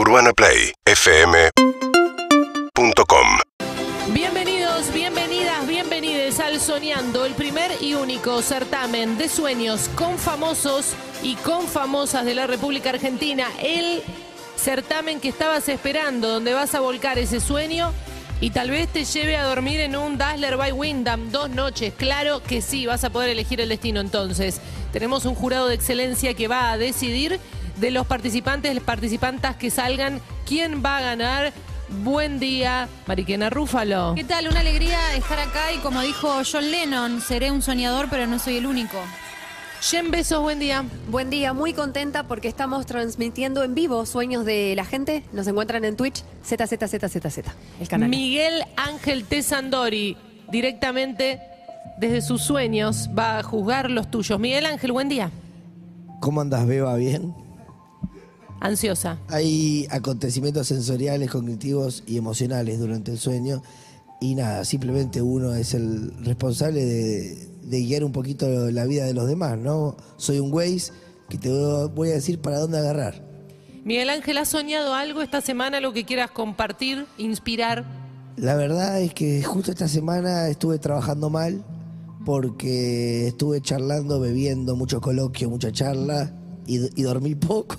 UrbanaPlayFM.com Bienvenidos, bienvenidas, bienvenides al Soñando, el primer y único certamen de sueños con famosos y con famosas de la República Argentina. El certamen que estabas esperando, donde vas a volcar ese sueño y tal vez te lleve a dormir en un Dazzler by Wyndham dos noches. Claro que sí, vas a poder elegir el destino entonces. Tenemos un jurado de excelencia que va a decidir de los participantes, las participantas que salgan, quién va a ganar. Buen día, Mariquena Rúfalo. ¿Qué tal? Una alegría estar acá y como dijo John Lennon, seré un soñador pero no soy el único. Jen Besos, buen día. Buen día, muy contenta porque estamos transmitiendo en vivo Sueños de la Gente. Nos encuentran en Twitch, ZZZZZ, el canal. Miguel Ángel Tesandori, directamente desde sus sueños, va a juzgar los tuyos. Miguel Ángel, buen día. ¿Cómo andas, Beba? ¿Bien? Ansiosa. Hay acontecimientos sensoriales, cognitivos y emocionales durante el sueño. Y nada, simplemente uno es el responsable de, de guiar un poquito la vida de los demás, ¿no? Soy un Waze que te voy a decir para dónde agarrar. Miguel Ángel, ¿has soñado algo esta semana, lo que quieras compartir, inspirar? La verdad es que justo esta semana estuve trabajando mal porque estuve charlando, bebiendo, mucho coloquio, mucha charla y, y dormí poco.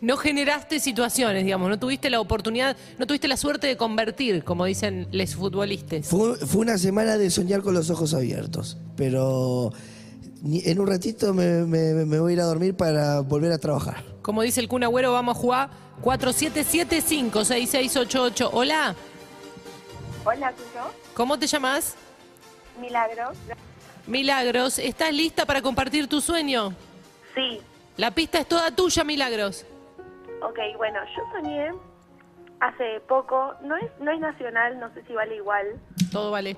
No generaste situaciones, digamos, no tuviste la oportunidad, no tuviste la suerte de convertir, como dicen los futbolistas. Fue, fue una semana de soñar con los ojos abiertos, pero en un ratito me, me- me voy a ir a dormir para volver a trabajar. Como dice el Kun Agüero, vamos a jugar 47756688. Hola, Hola, ¿tuyo? ¿cómo te llamas? Milagro. Milagros, ¿estás lista para compartir tu sueño? Sí. La pista es toda tuya, Milagros. Ok, bueno, yo soñé hace poco, no es, no es nacional, no sé si vale igual. Todo vale.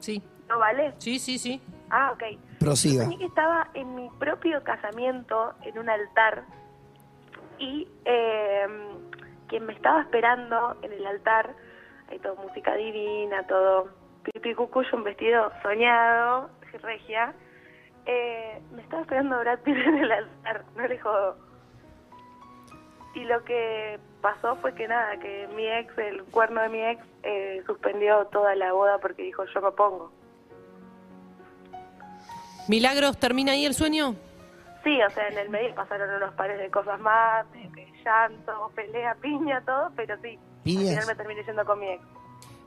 Sí, ¿No vale? sí, sí, sí. Ah, ok. Prosiga. Soñé que estaba en mi propio casamiento, en un altar, y eh, quien me estaba esperando en el altar, hay todo música divina, todo pipi cucuyo, un vestido soñado, regia, eh, me estaba esperando Brad Pitt en el altar, no le jodo. Y lo que pasó fue que nada, que mi ex, el cuerno de mi ex, eh, suspendió toda la boda porque dijo yo me pongo. Milagros, ¿termina ahí el sueño? Sí, o sea, en el medio pasaron unos pares de cosas más, de, de llanto, pelea, piña, todo, pero sí. ¿Piñas? Al final me terminé yendo con mi ex.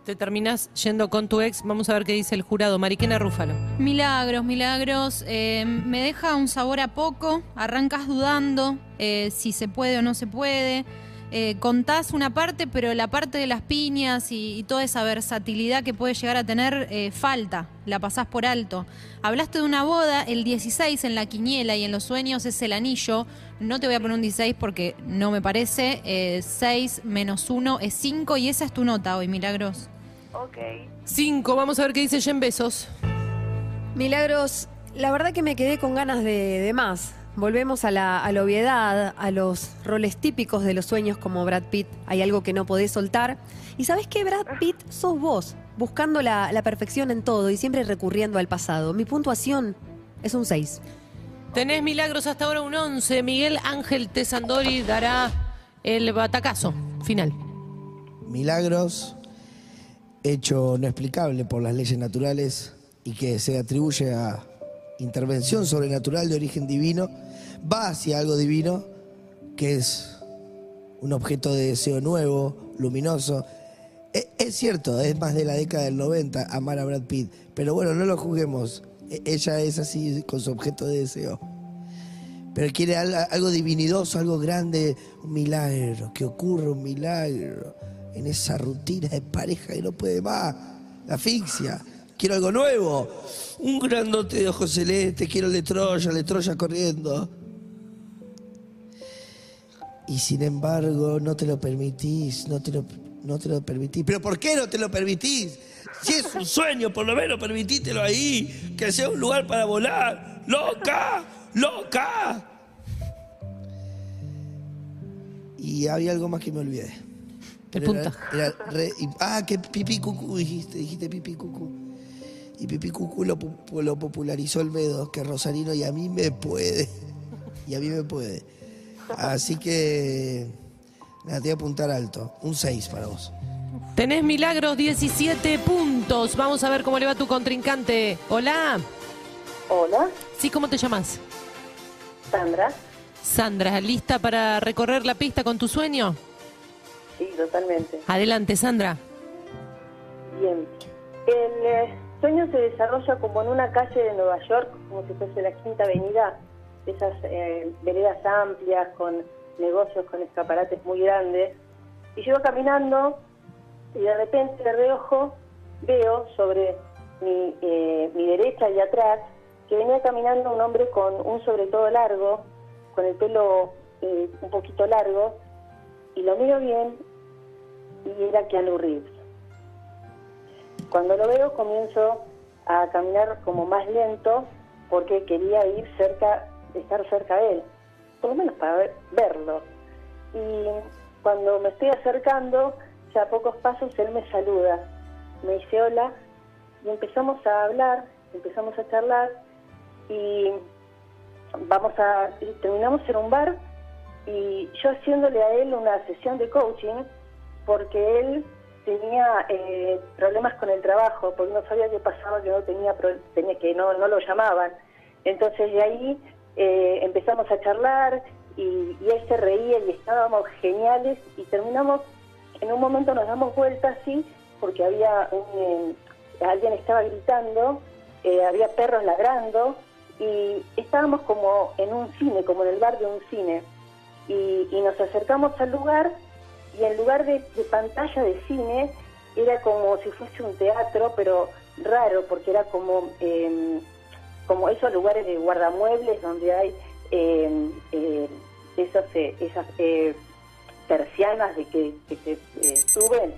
Te terminas yendo con tu ex. Vamos a ver qué dice el jurado. Mariquena Rúfalo. Milagros, milagros. eh, me deja un sabor a poco. Arrancas dudando eh, si se puede o no se puede. Eh, contás una parte, pero la parte de las piñas y, toda esa versatilidad que puede llegar a tener eh, falta. La pasás por alto. Hablaste de una boda, el 16 en la quiniela y en los sueños es el anillo. No te voy a poner un 16 porque no me parece. Eh, 6 menos 1 es 5 y esa es tu nota hoy, milagros. Ok. Cinco. Vamos a ver qué dice Jen Besos. Milagros, la verdad que me quedé con ganas de, de más. Volvemos a la, a la obviedad, a los roles típicos de los sueños como Brad Pitt. Hay algo que no podés soltar. Y sabes qué, Brad Pitt, sos vos, buscando la, la perfección en todo y siempre recurriendo al pasado. Mi puntuación es un 6. Tenés Milagros hasta ahora un 11. Miguel Ángel Tesandori dará el batacazo final. Milagros, hecho no explicable por las leyes naturales y que se atribuye a intervención sobrenatural de origen divino, va hacia algo divino, que es un objeto de deseo nuevo, luminoso. E- Es, cierto, es más de la década del 90 amar a Brad Pitt, pero bueno, no lo juzguemos. E- Ella es así con su objeto de deseo. Pero quiere al- algo divinidoso, algo grande, un milagro, que ocurra un milagro en esa rutina de pareja que no puede más, la asfixia. Quiero algo nuevo, un grandote de ojos celestes, quiero el de Troya, el de Troya corriendo. Y sin embargo, no te lo permitís, no te lo, no te lo permitís. ¿Pero por qué no te lo permitís? Si es un sueño, por lo menos permitítelo ahí, que sea un lugar para volar. ¡Loca! ¡Loca! Y había algo más que me olvidé. El Pero era- puntaje. era re- y- ah, que pipí cucú dijiste, dijiste pipí cucú. Y pipí cucú lo, pu- lo popularizó el Medo, que Rosarino y a mí me puede. Y a mí me puede. Así que La te voy a apuntar alto. Un 6 para vos. Tenés Milagros 17 puntos. Vamos a ver cómo le va a tu contrincante. Hola. Hola, Sí, ¿cómo te llamas? Sandra. Sandra, ¿lista para recorrer la pista con tu sueño? Sí, totalmente. Adelante, Sandra. Bien. El eh, sueño se desarrolla como en una calle de Nueva York, como si fuese la Quinta Avenida, esas eh, veredas amplias con negocios con escaparates muy grandes. Y yo caminando y de repente de reojo veo sobre mi, eh, mi derecha y atrás que venía caminando un hombre con un sobre todo largo, con el pelo eh, un poquito largo, y lo miro bien y era Keanu Reeves. Cuando lo veo comienzo a caminar como más lento porque quería ir cerca, estar cerca de él, por lo menos para ver- verlo. Y cuando me estoy acercando, ya a pocos pasos él me saluda, me dice hola y empezamos a hablar, empezamos a charlar y vamos a y terminamos en un bar y yo haciéndole a él una sesión de coaching porque él tenía eh, problemas con el trabajo porque no sabía qué pasaba que no tenía, tenía que no no lo llamaban. Entonces de ahí eh, empezamos a charlar y, y él se reía y estábamos geniales y terminamos en un momento nos damos vuelta así porque había un, eh, alguien estaba gritando eh, había perros ladrando y estábamos como en un cine como en el bar de un cine. Y, y nos acercamos al lugar y en lugar de, de pantalla de cine era como si fuese un teatro pero raro porque era como eh, como esos lugares de guardamuebles donde hay eh, eh, esos, eh, esas eh, persianas de que, que se eh, suben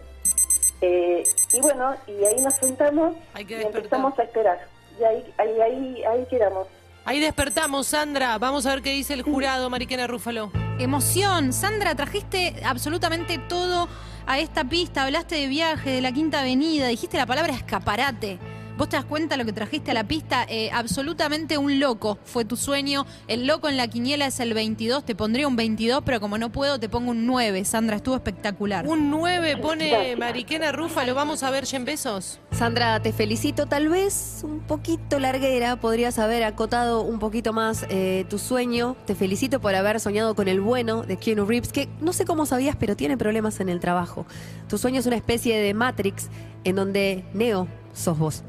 Eh, y bueno y ahí nos sentamos y empezamos a esperar y ahí ahí ahí, ahí quedamos Ahí despertamos, Sandra. Vamos a ver qué dice el jurado, Mariquena Rúfalo. Emoción. Sandra, trajiste absolutamente todo a esta pista. Hablaste de viaje, de la Quinta Avenida, dijiste la palabra escaparate. Vos te das cuenta lo que trajiste a la pista. Eh, absolutamente un loco fue tu sueño. El loco en la quiniela es el 22. Te pondría un 22, pero como no puedo, te pongo un 9. Sandra, estuvo espectacular. Un 9 pone Mariquena Rúfalo. Vamos a ver ya en besos. Sandra, te felicito. Tal vez un poquito larguera, podrías haber acotado un poquito más eh, tu sueño. Te felicito por haber soñado con el bueno de Keanu Reeves, que no sé cómo sabías, pero tiene problemas en el trabajo. Tu sueño es una especie de Matrix en donde Neo sos vos.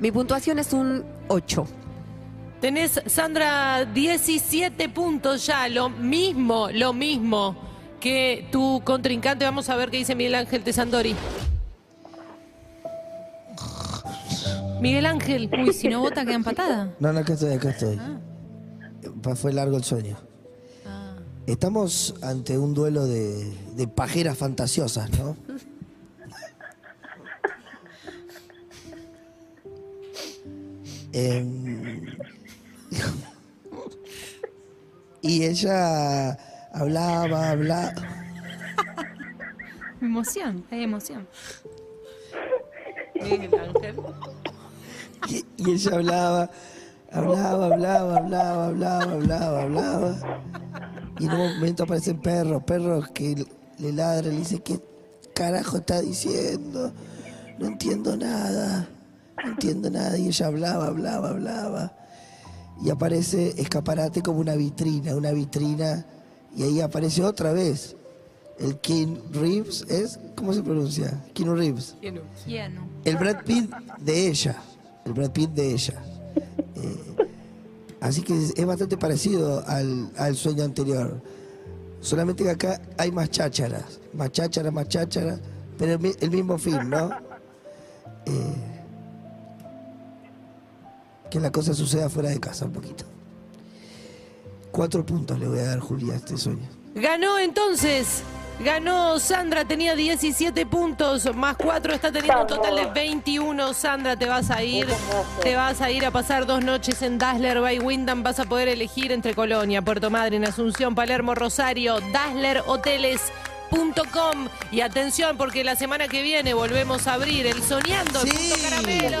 Mi puntuación es un 8. Tenés, Sandra, 17 puntos ya. Lo mismo, lo mismo que tu contrincante. Vamos a ver qué dice Miguel Ángel Tesandori. Miguel Ángel. Uy, si no vota, queda empatada. No, no, acá estoy, acá estoy. Pa- Fue largo el sueño. Estamos ante un duelo de, de pajeras fantasiosas, ¿no? Em, y ella hablaba, hablaba. Emoción, hay emoción. Y ella hablaba, hablaba, hablaba, hablaba, hablaba, hablaba, hablaba. Y en un momento aparecen perros, perros que le ladran, le dicen, ¿qué carajo está diciendo? No entiendo nada, no entiendo nada. Y ella hablaba, hablaba, hablaba. Y aparece escaparate como una vitrina, una vitrina. Y ahí aparece otra vez. El King Reeves es, ¿cómo se pronuncia? King Reeves. Keanu. El Brad Pitt de ella. El Brad Pitt de ella. Eh, así que es, es bastante parecido al, al sueño anterior. Solamente que acá hay más chácharas. Más chácharas, más chácharas. Pero el, mi- el mismo fin, ¿no? Eh, que la cosa suceda fuera de casa un poquito. Cuatro puntos le voy a dar, Julia, a este sueño. Ganó entonces. Ganó Sandra, tenía 17 puntos, más 4 está teniendo un total de 21. Sandra, te vas a ir, te vas a ir a pasar dos noches en Dazzler by Wyndham. Vas a poder elegir entre Colonia, Puerto Madryn, Asunción, Palermo, Rosario, dazzlerhoteles.com. Y atención, porque la semana que viene volvemos a abrir el Soñando, el Sí. Punto Caramelo.